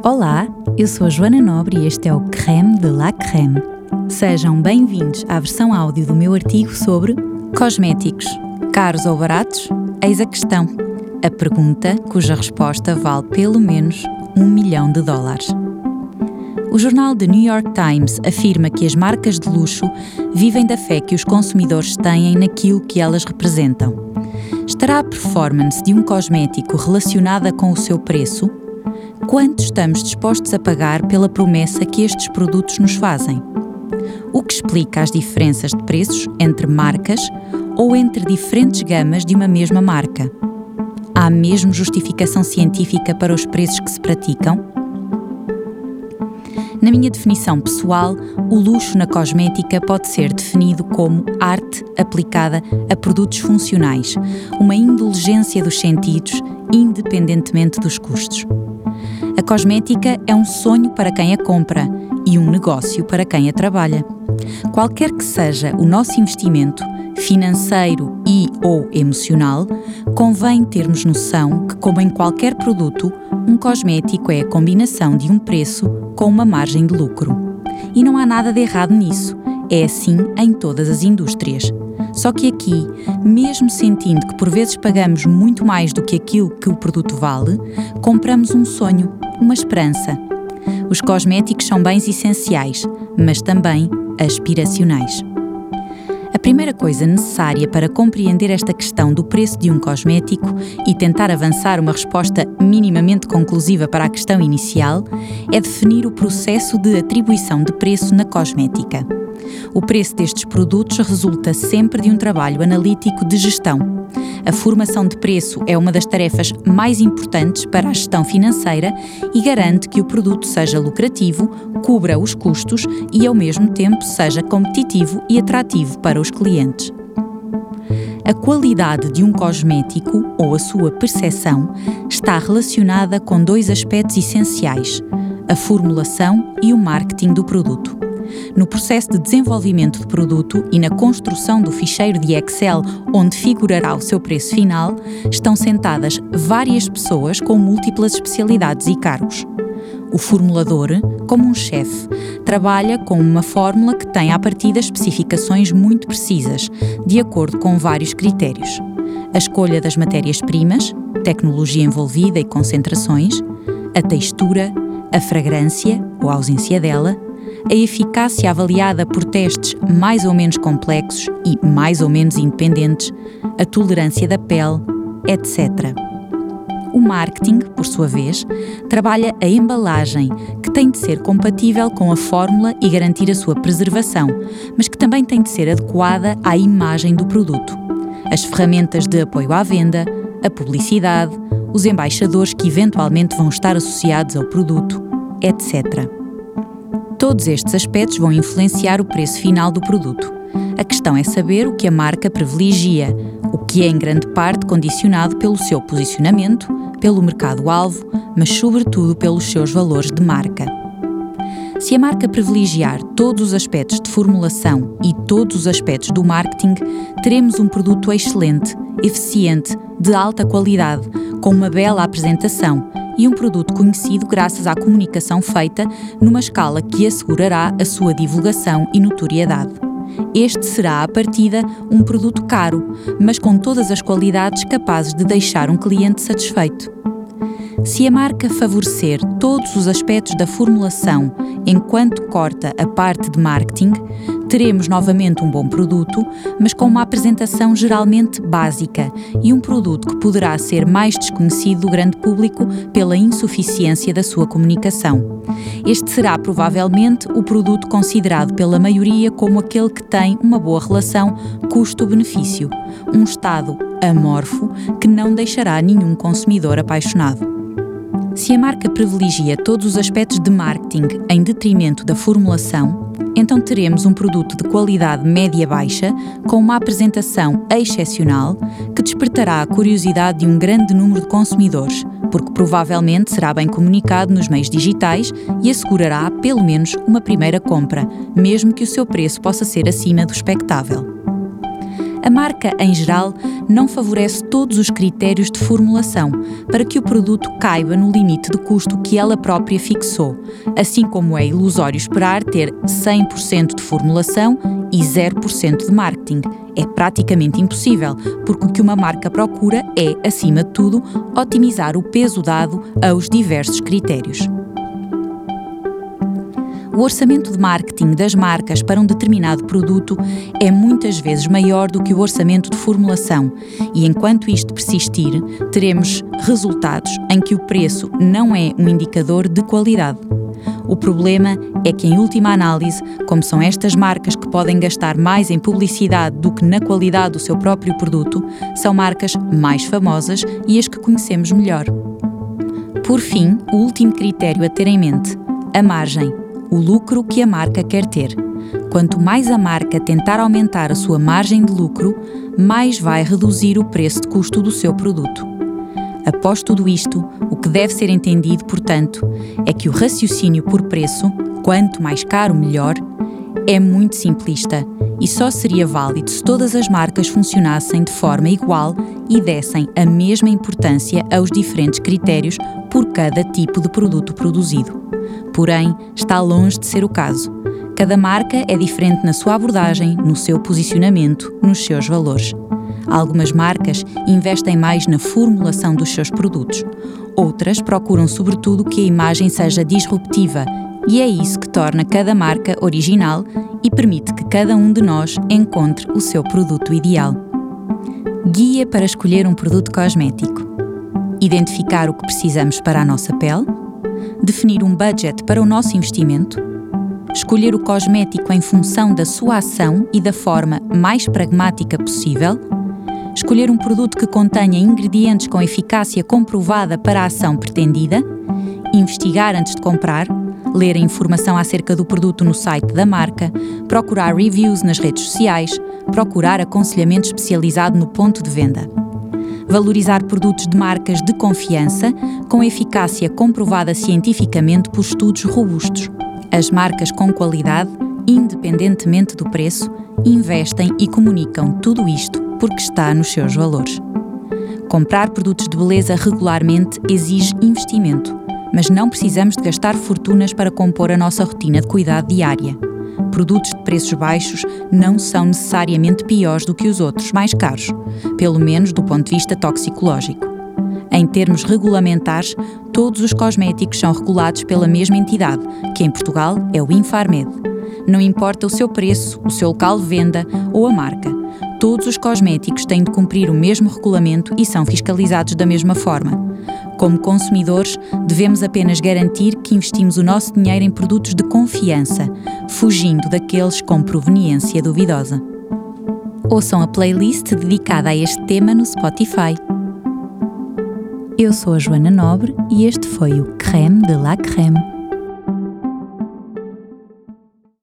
Olá, eu sou a Joana Nobre e este é o Creme de la Creme. Sejam bem-vindos à versão áudio do meu artigo sobre cosméticos, caros ou baratos? Eis a questão. A pergunta cuja resposta vale pelo menos um milhão de dólares. O jornal The New York Times afirma que as marcas de luxo vivem da fé que os consumidores têm naquilo que elas representam. Estará a performance de um cosmético relacionada com o seu preço? Quanto estamos dispostos a pagar pela promessa que estes produtos nos fazem? O que explica as diferenças de preços entre marcas ou entre diferentes gamas de uma mesma marca? Há mesmo justificação científica para os preços que se praticam? Na minha definição pessoal, o luxo na cosmética pode ser definido como arte aplicada a produtos funcionais, uma indulgência dos sentidos, independentemente dos custos. A cosmética é um sonho para quem a compra e um negócio para quem a trabalha. Qualquer que seja o nosso investimento, financeiro e ou emocional, convém termos noção que, como em qualquer produto, um cosmético é a combinação de um preço com uma margem de lucro. E não há nada de errado nisso. É assim em todas as indústrias. Só que aqui, mesmo sentindo que por vezes pagamos muito mais do que aquilo que o produto vale, compramos um sonho, uma esperança. Os cosméticos são bens essenciais, mas também aspiracionais. A primeira coisa necessária para compreender esta questão do preço de um cosmético e tentar avançar uma resposta minimamente conclusiva para a questão inicial é definir o processo de atribuição de preço na cosmética. O preço destes produtos resulta sempre de um trabalho analítico de gestão. A formação de preço é uma das tarefas mais importantes para a gestão financeira e garante que o produto seja lucrativo, cubra os custos e, ao mesmo tempo, seja competitivo e atrativo para os clientes. A qualidade de um cosmético ou a sua percepção está relacionada com dois aspectos essenciais: a formulação e o marketing do produto. No processo de desenvolvimento de produto e na construção do ficheiro de Excel onde figurará o seu preço final, estão sentadas várias pessoas com múltiplas especialidades e cargos. O formulador, como um chefe, trabalha com uma fórmula que tem à partida especificações muito precisas, de acordo com vários critérios. A escolha das matérias-primas, tecnologia envolvida e concentrações, a textura, a fragrância ou a ausência dela, a eficácia avaliada por testes mais ou menos complexos e mais ou menos independentes, a tolerância da pele, etc. O marketing, por sua vez, trabalha a embalagem, que tem de ser compatível com a fórmula e garantir a sua preservação, mas que também tem de ser adequada à imagem do produto. As ferramentas de apoio à venda, a publicidade, os embaixadores que eventualmente vão estar associados ao produto, etc. Todos estes aspectos vão influenciar o preço final do produto. A questão é saber o que a marca privilegia, o que é em grande parte condicionado pelo seu posicionamento, pelo mercado-alvo, mas sobretudo pelos seus valores de marca. Se a marca privilegiar todos os aspectos de formulação e todos os aspectos do marketing, teremos um produto excelente, eficiente, de alta qualidade, com uma bela apresentação e um produto conhecido graças à comunicação feita numa escala que assegurará a sua divulgação e notoriedade. Este será, à partida, um produto caro, mas com todas as qualidades capazes de deixar um cliente satisfeito. Se a marca favorecer todos os aspectos da formulação enquanto corta a parte de marketing, teremos novamente um bom produto, mas com uma apresentação geralmente básica e um produto que poderá ser mais desconhecido do grande público pela insuficiência da sua comunicação. Este será provavelmente o produto considerado pela maioria como aquele que tem uma boa relação custo-benefício, um estado amorfo que não deixará nenhum consumidor apaixonado. Se a marca privilegia todos os aspectos de marketing em detrimento da formulação, então teremos um produto de qualidade média-baixa com uma apresentação excepcional que despertará a curiosidade de um grande número de consumidores, porque provavelmente será bem comunicado nos meios digitais e assegurará pelo menos uma primeira compra, mesmo que o seu preço possa ser acima do expectável. A marca, em geral, não favorece todos os critérios de formulação para que o produto caiba no limite de custo que ela própria fixou, assim como é ilusório esperar ter 100% de formulação e 0% de marketing. É praticamente impossível, porque o que uma marca procura é, acima de tudo, otimizar o peso dado aos diversos critérios. O orçamento de marketing das marcas para um determinado produto é muitas vezes maior do que o orçamento de formulação, e enquanto isto persistir, teremos resultados em que o preço não é um indicador de qualidade. O problema é que, em última análise, como são estas marcas que podem gastar mais em publicidade do que na qualidade do seu próprio produto, são marcas mais famosas e as que conhecemos melhor. Por fim, o último critério a ter em mente: a margem o lucro que a marca quer ter. Quanto mais a marca tentar aumentar a sua margem de lucro, mais vai reduzir o preço de custo do seu produto. Após tudo isto, o que deve ser entendido, portanto, é que o raciocínio por preço, quanto mais caro, melhor, é muito simplista e só seria válido se todas as marcas funcionassem de forma igual e dessem a mesma importância aos diferentes critérios por cada tipo de produto produzido. Porém, está longe de ser o caso. Cada marca é diferente na sua abordagem, no seu posicionamento, nos seus valores. Algumas marcas investem mais na formulação dos seus produtos. Outras procuram, sobretudo, que a imagem seja disruptiva, e é isso que torna cada marca original e permite que cada um de nós encontre o seu produto ideal. Guia para escolher um produto cosmético: identificar o que precisamos para a nossa pele definir um budget para o nosso investimento, escolher o cosmético em função da sua ação e da forma mais pragmática possível, escolher um produto que contenha ingredientes com eficácia comprovada para a ação pretendida, investigar antes de comprar, ler a informação acerca do produto no site da marca, procurar reviews nas redes sociais, procurar aconselhamento especializado no ponto de venda valorizar produtos de marcas de confiança com eficácia comprovada cientificamente por estudos robustos. As marcas com qualidade, independentemente do preço, investem e comunicam tudo isto porque está nos seus valores. Comprar produtos de beleza regularmente exige investimento, mas não precisamos de gastar fortunas para compor a nossa rotina de cuidado diária produtos de preços baixos não são necessariamente piores do que os outros mais caros, pelo menos do ponto de vista toxicológico. Em termos regulamentares, todos os cosméticos são regulados pela mesma entidade, que em Portugal é o Infarmed. Não importa o seu preço, o seu local de venda ou a marca, todos os cosméticos têm de cumprir o mesmo regulamento e são fiscalizados da mesma forma. Como consumidores, devemos apenas garantir que investimos o nosso dinheiro em produtos de confiança, fugindo daqueles com proveniência duvidosa. Ouçam a playlist dedicada a este tema no Spotify. Eu sou a Joana Nobre e este foi o Creme de la Creme.